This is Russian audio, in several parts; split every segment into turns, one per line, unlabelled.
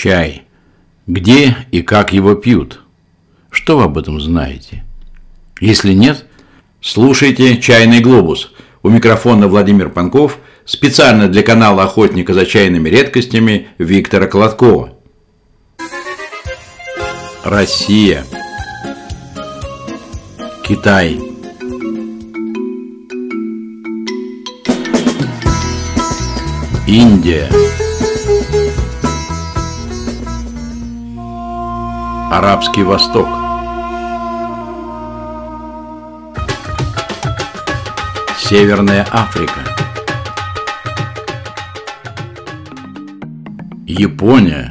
Чай. Где и как его пьют? Что вы об этом знаете? Если нет, слушайте «Чайный глобус». У микрофона Владимир Панков, специально для канала «Охотника за чайными редкостями» Виктора Колоткова. Россия. Китай. Индия. Арабский Восток. Северная Африка. Япония.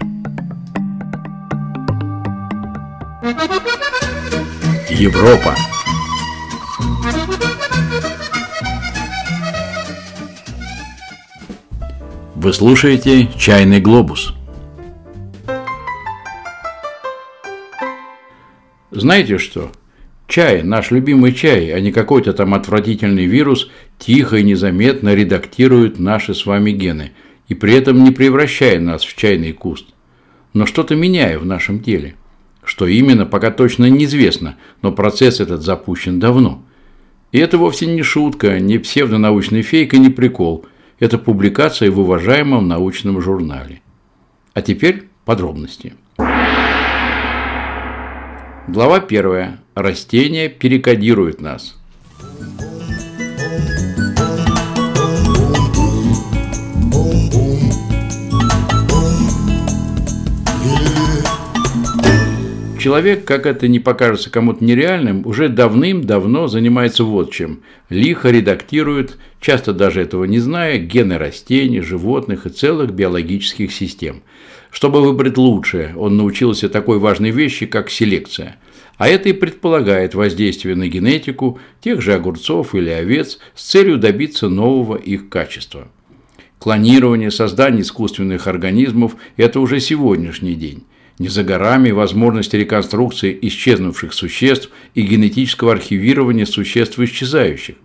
Европа. Вы слушаете «Чайный глобус». Знаете что? Чай, наш любимый чай, а не какой-то там отвратительный вирус, тихо и незаметно редактирует наши с вами гены, и при этом не превращая нас в чайный куст, но что-то меняя в нашем теле. Что именно, пока точно неизвестно, но процесс этот запущен давно. И это вовсе не шутка, не псевдонаучный фейк и не прикол. Это публикация в уважаемом научном журнале. А теперь подробности. Глава первая. Растения перекодируют нас. Человек, как это не покажется кому-то нереальным, уже давным-давно занимается вот чем. Лихо редактирует, часто даже этого не зная, гены растений, животных и целых биологических систем – чтобы выбрать лучшее, он научился такой важной вещи, как селекция. А это и предполагает воздействие на генетику тех же огурцов или овец с целью добиться нового их качества. Клонирование, создание искусственных организмов – это уже сегодняшний день. Не за горами возможность реконструкции исчезнувших существ и генетического архивирования существ исчезающих.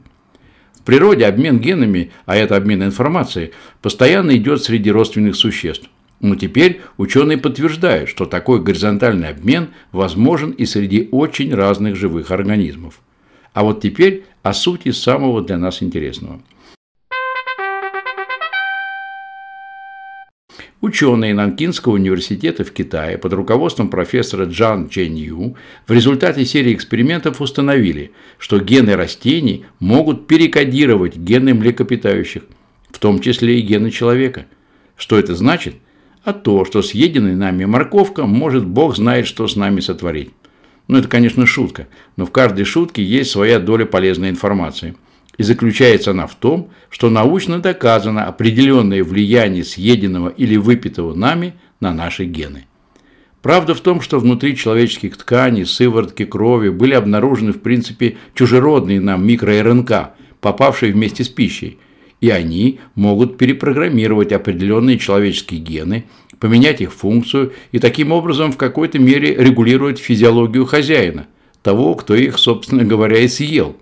В природе обмен генами, а это обмен информацией, постоянно идет среди родственных существ. Но теперь ученые подтверждают, что такой горизонтальный обмен возможен и среди очень разных живых организмов. А вот теперь о сути самого для нас интересного. Ученые Нанкинского университета в Китае под руководством профессора Джан Чен Ю в результате серии экспериментов установили, что гены растений могут перекодировать гены млекопитающих, в том числе и гены человека. Что это значит – а то, что съеденная нами морковка может бог знает, что с нами сотворить. Ну, это, конечно, шутка, но в каждой шутке есть своя доля полезной информации. И заключается она в том, что научно доказано определенное влияние съеденного или выпитого нами на наши гены. Правда в том, что внутри человеческих тканей, сыворотки крови были обнаружены в принципе чужеродные нам микро-РНК, попавшие вместе с пищей – и они могут перепрограммировать определенные человеческие гены, поменять их функцию и таким образом в какой-то мере регулировать физиологию хозяина, того, кто их, собственно говоря, и съел.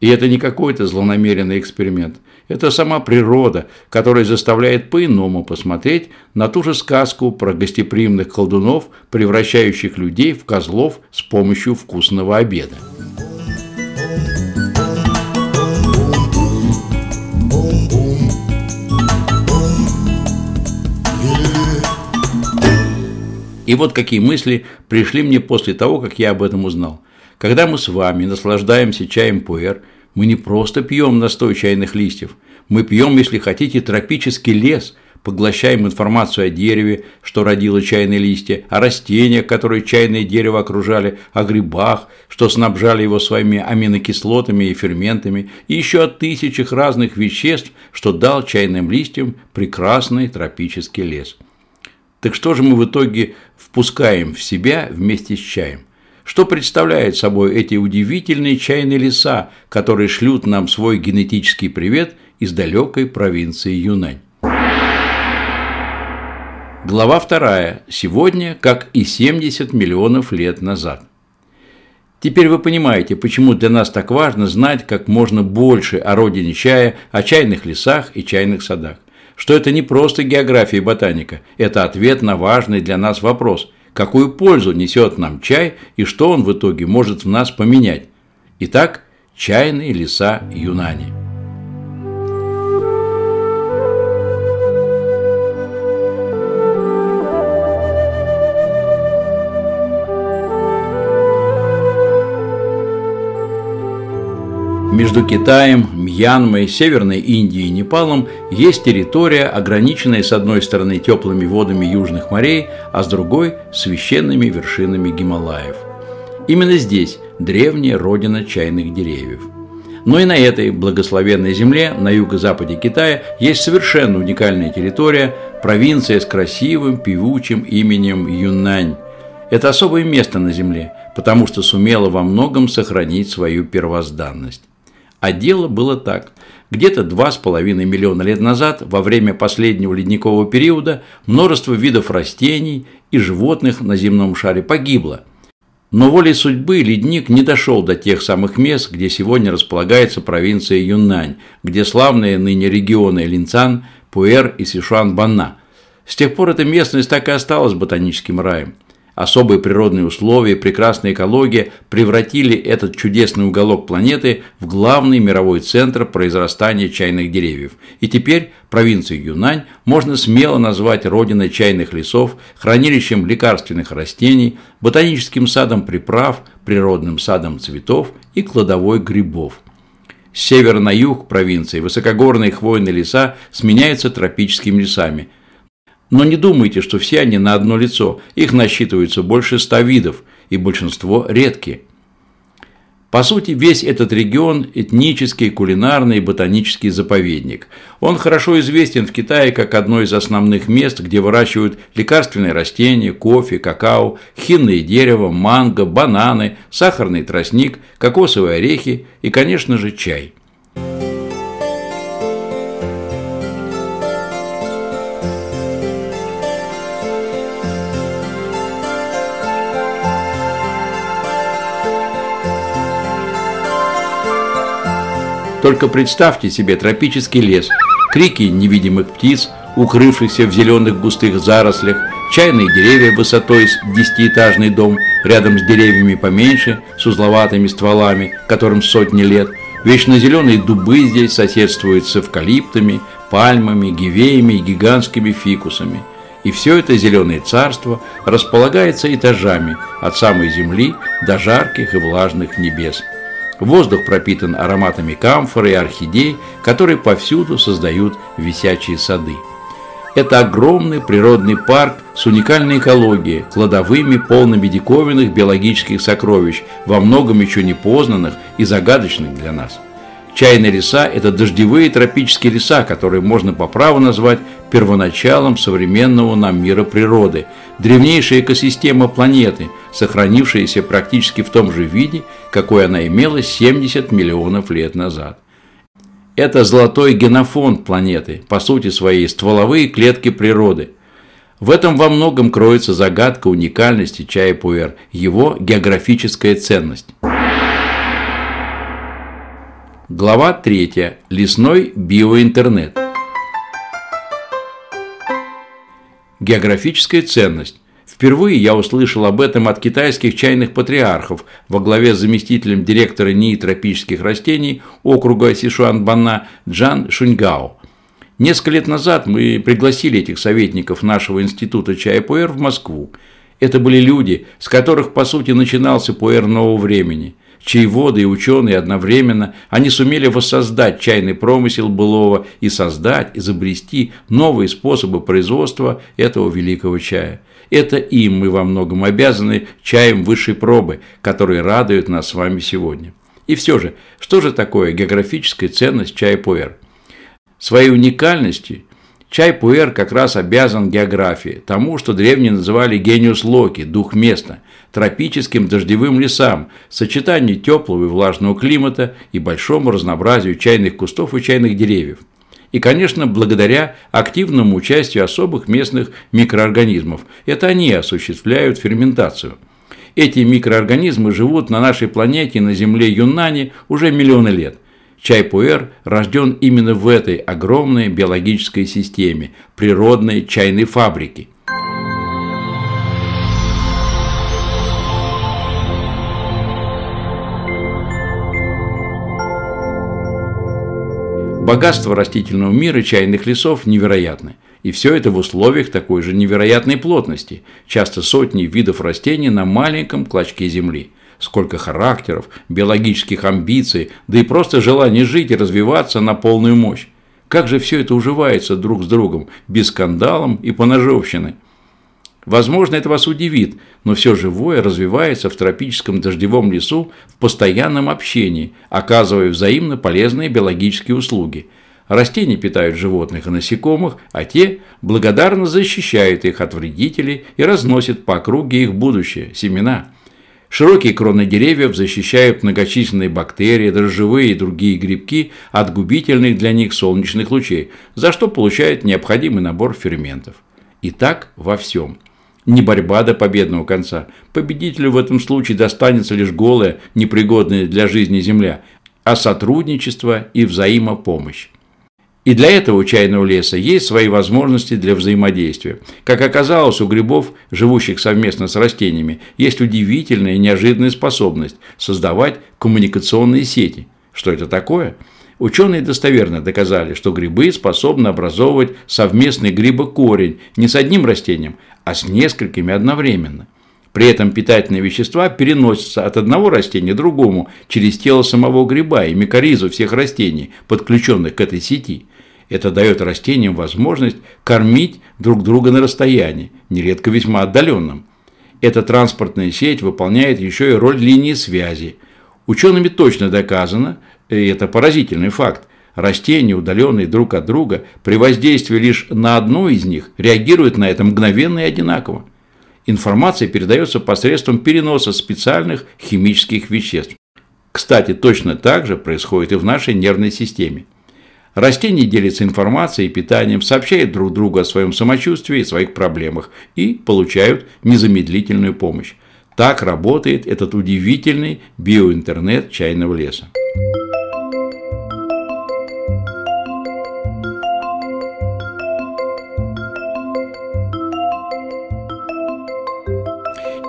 И это не какой-то злонамеренный эксперимент. Это сама природа, которая заставляет по-иному посмотреть на ту же сказку про гостеприимных колдунов, превращающих людей в козлов с помощью вкусного обеда. И вот какие мысли пришли мне после того, как я об этом узнал. Когда мы с вами наслаждаемся чаем пуэр, мы не просто пьем настой чайных листьев, мы пьем, если хотите, тропический лес, поглощаем информацию о дереве, что родило чайные листья, о растениях, которые чайное дерево окружали, о грибах, что снабжали его своими аминокислотами и ферментами, и еще о тысячах разных веществ, что дал чайным листьям прекрасный тропический лес. Так что же мы в итоге впускаем в себя вместе с чаем? Что представляют собой эти удивительные чайные леса, которые шлют нам свой генетический привет из далекой провинции Юнань? Глава вторая. Сегодня, как и 70 миллионов лет назад. Теперь вы понимаете, почему для нас так важно знать как можно больше о родине чая, о чайных лесах и чайных садах. Что это не просто география и ботаника, это ответ на важный для нас вопрос – какую пользу несет нам чай и что он в итоге может в нас поменять. Итак, чайные леса Юнани. Между Китаем, Мьянмой, Северной Индией и Непалом есть территория, ограниченная с одной стороны теплыми водами южных морей, а с другой – священными вершинами Гималаев. Именно здесь древняя родина чайных деревьев. Но и на этой благословенной земле, на юго-западе Китая, есть совершенно уникальная территория, провинция с красивым певучим именем Юннань. Это особое место на земле, потому что сумела во многом сохранить свою первозданность. А дело было так. Где-то 2,5 миллиона лет назад, во время последнего ледникового периода, множество видов растений и животных на земном шаре погибло. Но волей судьбы ледник не дошел до тех самых мест, где сегодня располагается провинция Юннань, где славные ныне регионы Линцан, Пуэр и Сишуан-Банна. С тех пор эта местность так и осталась ботаническим раем. Особые природные условия, прекрасная экология превратили этот чудесный уголок планеты в главный мировой центр произрастания чайных деревьев. И теперь провинцию Юнань можно смело назвать родиной чайных лесов, хранилищем лекарственных растений, ботаническим садом приправ, природным садом цветов и кладовой грибов. С севера на юг провинции высокогорные хвойные леса сменяются тропическими лесами – но не думайте, что все они на одно лицо, их насчитывается больше ста видов, и большинство редкие. По сути, весь этот регион – этнический, кулинарный и ботанический заповедник. Он хорошо известен в Китае как одно из основных мест, где выращивают лекарственные растения, кофе, какао, хинное дерево, манго, бананы, сахарный тростник, кокосовые орехи и, конечно же, чай. Только представьте себе тропический лес, крики невидимых птиц, укрывшихся в зеленых густых зарослях, чайные деревья высотой с десятиэтажный дом, рядом с деревьями поменьше, с узловатыми стволами, которым сотни лет. Вечно зеленые дубы здесь соседствуют с эвкалиптами, пальмами, гивеями и гигантскими фикусами. И все это зеленое царство располагается этажами от самой земли до жарких и влажных небес. Воздух пропитан ароматами камфоры и орхидей, которые повсюду создают висячие сады. Это огромный природный парк с уникальной экологией, кладовыми, полными диковинных биологических сокровищ, во многом еще не познанных и загадочных для нас. Чайные леса – это дождевые тропические леса, которые можно по праву назвать первоначалом современного нам мира природы, древнейшая экосистема планеты, сохранившаяся практически в том же виде, какой она имела 70 миллионов лет назад. Это золотой генофонд планеты, по сути своей стволовые клетки природы. В этом во многом кроется загадка уникальности чая пуэр, его географическая ценность. Глава 3. Лесной биоинтернет. Географическая ценность. Впервые я услышал об этом от китайских чайных патриархов во главе с заместителем директора НИИ тропических растений округа Сишуан-Банна Джан Шуньгао. Несколько лет назад мы пригласили этих советников нашего института чая Пуэр в Москву. Это были люди, с которых, по сути, начинался Пуэр нового времени – чаеводы и ученые одновременно, они сумели воссоздать чайный промысел былого и создать, изобрести новые способы производства этого великого чая. Это им мы во многом обязаны чаем высшей пробы, который радует нас с вами сегодня. И все же, что же такое географическая ценность чая пуэр? Своей уникальностью Чай Пуэр как раз обязан географии, тому, что древние называли гениус локи, дух места, тропическим дождевым лесам, сочетанию теплого и влажного климата и большому разнообразию чайных кустов и чайных деревьев. И, конечно, благодаря активному участию особых местных микроорганизмов. Это они осуществляют ферментацию. Эти микроорганизмы живут на нашей планете, на Земле Юннани, уже миллионы лет. Чай-пуэр рожден именно в этой огромной биологической системе природной чайной фабрики. Богатство растительного мира чайных лесов невероятны. И все это в условиях такой же невероятной плотности, часто сотни видов растений на маленьком клочке земли. Сколько характеров, биологических амбиций, да и просто желание жить и развиваться на полную мощь. Как же все это уживается друг с другом, без скандалом и поножовщины? Возможно, это вас удивит, но все живое развивается в тропическом дождевом лесу в постоянном общении, оказывая взаимно полезные биологические услуги. Растения питают животных и насекомых, а те благодарно защищают их от вредителей и разносят по округе их будущее – семена. Широкие кроны деревьев защищают многочисленные бактерии, дрожжевые и другие грибки от губительных для них солнечных лучей, за что получают необходимый набор ферментов. И так во всем – не борьба до победного конца. Победителю в этом случае достанется лишь голая, непригодная для жизни земля, а сотрудничество и взаимопомощь. И для этого у чайного леса есть свои возможности для взаимодействия. Как оказалось, у грибов, живущих совместно с растениями, есть удивительная и неожиданная способность создавать коммуникационные сети. Что это такое? Ученые достоверно доказали, что грибы способны образовывать совместный грибокорень не с одним растением, а с несколькими одновременно. При этом питательные вещества переносятся от одного растения к другому через тело самого гриба и микоризу всех растений, подключенных к этой сети. Это дает растениям возможность кормить друг друга на расстоянии, нередко весьма отдаленном. Эта транспортная сеть выполняет еще и роль линии связи. Учеными точно доказано, и это поразительный факт, Растения, удаленные друг от друга, при воздействии лишь на одно из них, реагируют на это мгновенно и одинаково. Информация передается посредством переноса специальных химических веществ. Кстати, точно так же происходит и в нашей нервной системе. Растения делятся информацией и питанием, сообщают друг другу о своем самочувствии и своих проблемах и получают незамедлительную помощь. Так работает этот удивительный биоинтернет чайного леса.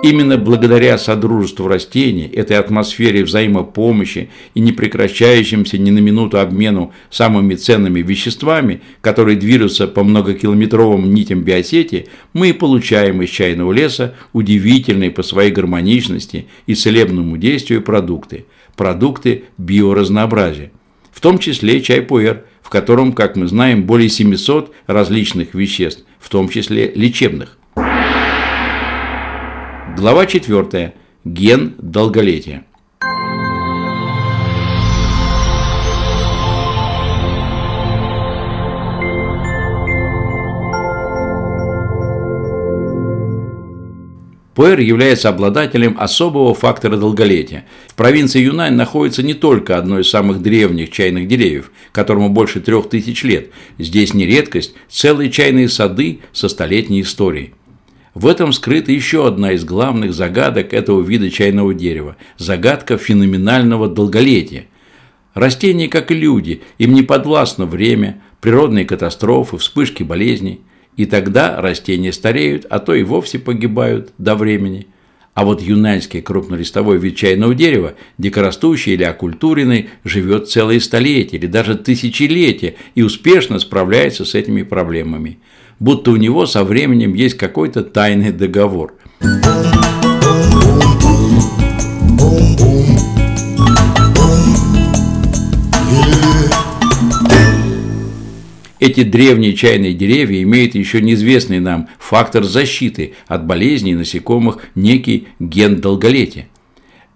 Именно благодаря содружеству растений, этой атмосфере взаимопомощи и непрекращающимся ни на минуту обмену самыми ценными веществами, которые движутся по многокилометровым нитям биосети, мы получаем из чайного леса удивительные по своей гармоничности и целебному действию продукты. Продукты биоразнообразия. В том числе чай-пуэр, в котором, как мы знаем, более 700 различных веществ, в том числе лечебных. Глава 4. Ген долголетия. Пуэр является обладателем особого фактора долголетия. В провинции Юнань находится не только одно из самых древних чайных деревьев, которому больше трех тысяч лет. Здесь не редкость целые чайные сады со столетней историей. В этом скрыта еще одна из главных загадок этого вида чайного дерева – загадка феноменального долголетия. Растения, как и люди, им не подвластно время, природные катастрофы, вспышки болезней. И тогда растения стареют, а то и вовсе погибают до времени. А вот юнаньский крупнолистовой вид чайного дерева, дикорастущий или оккультуренный, живет целые столетия или даже тысячелетия и успешно справляется с этими проблемами – будто у него со временем есть какой-то тайный договор. Эти древние чайные деревья имеют еще неизвестный нам фактор защиты от болезней насекомых, некий ген долголетия.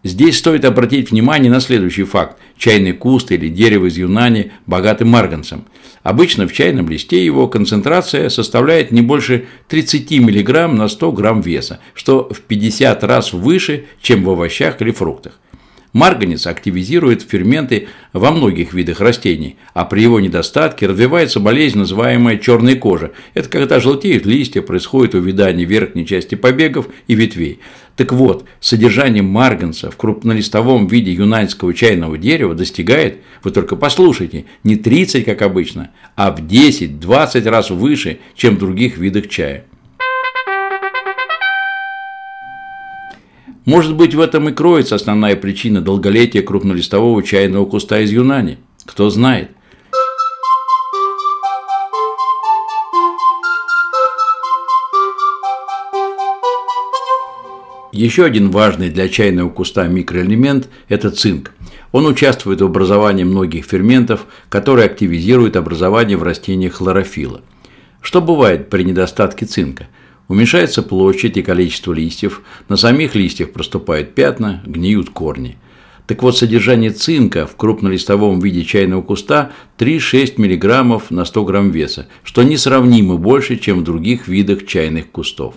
Здесь стоит обратить внимание на следующий факт. Чайный куст или дерево из Юнани богаты марганцем. Обычно в чайном листе его концентрация составляет не больше 30 мг на 100 грамм веса, что в 50 раз выше, чем в овощах или фруктах. Марганец активизирует ферменты во многих видах растений, а при его недостатке развивается болезнь, называемая черной кожей. Это когда желтеют листья, происходит увядание верхней части побегов и ветвей. Так вот, содержание марганца в крупнолистовом виде юнаньского чайного дерева достигает, вы только послушайте, не 30, как обычно, а в 10-20 раз выше, чем в других видах чая. Может быть, в этом и кроется основная причина долголетия крупнолистового чайного куста из Юнани. Кто знает. Еще один важный для чайного куста микроэлемент – это цинк. Он участвует в образовании многих ферментов, которые активизируют образование в растениях хлорофила. Что бывает при недостатке цинка? Уменьшается площадь и количество листьев, на самих листьях проступают пятна, гниют корни. Так вот, содержание цинка в крупнолистовом виде чайного куста 3-6 мг на 100 г веса, что несравнимо больше, чем в других видах чайных кустов.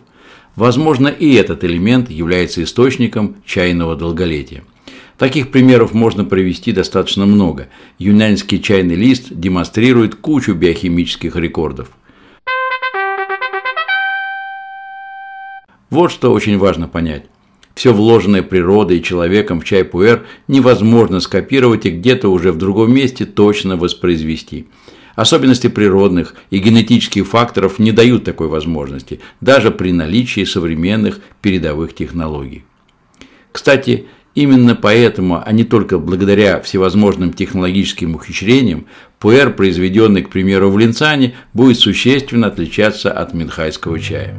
Возможно, и этот элемент является источником чайного долголетия. Таких примеров можно привести достаточно много. Юнаньский чайный лист демонстрирует кучу биохимических рекордов. Вот что очень важно понять. Все вложенное природой и человеком в чай пуэр невозможно скопировать и где-то уже в другом месте точно воспроизвести. Особенности природных и генетических факторов не дают такой возможности, даже при наличии современных передовых технологий. Кстати, именно поэтому, а не только благодаря всевозможным технологическим ухищрениям, пуэр, произведенный, к примеру, в Линцане, будет существенно отличаться от минхайского чая.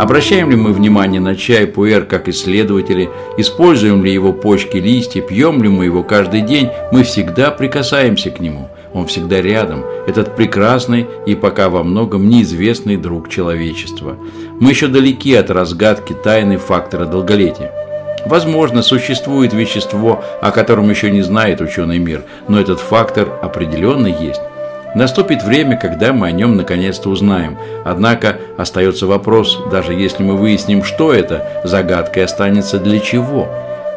Обращаем ли мы внимание на чай пуэр как исследователи, используем ли его почки, листья, пьем ли мы его каждый день, мы всегда прикасаемся к нему. Он всегда рядом, этот прекрасный и пока во многом неизвестный друг человечества. Мы еще далеки от разгадки тайны фактора долголетия. Возможно, существует вещество, о котором еще не знает ученый мир, но этот фактор определенно есть. Наступит время, когда мы о нем наконец-то узнаем. Однако остается вопрос, даже если мы выясним, что это, загадкой останется для чего.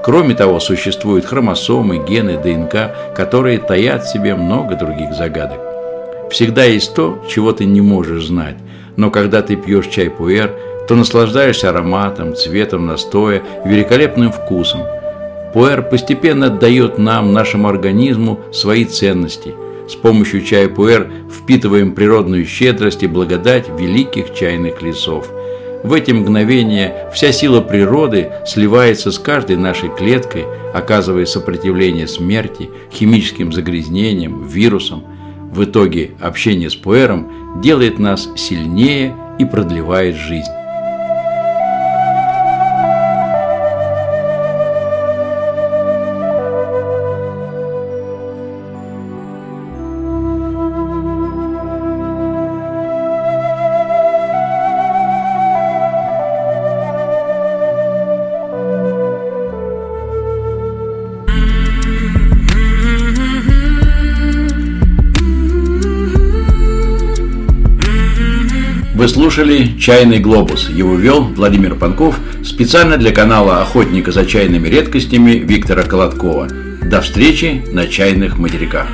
Кроме того, существуют хромосомы, гены, ДНК, которые таят в себе много других загадок. Всегда есть то, чего ты не можешь знать. Но когда ты пьешь чай пуэр, то наслаждаешься ароматом, цветом настоя, великолепным вкусом. Пуэр постепенно отдает нам, нашему организму, свои ценности – с помощью чая пуэр впитываем природную щедрость и благодать великих чайных лесов. В эти мгновения вся сила природы сливается с каждой нашей клеткой, оказывая сопротивление смерти, химическим загрязнениям, вирусам. В итоге общение с пуэром делает нас сильнее и продлевает жизнь. Вы слушали «Чайный глобус». Его вел Владимир Панков специально для канала «Охотника за чайными редкостями» Виктора Колодкова. До встречи на чайных материках.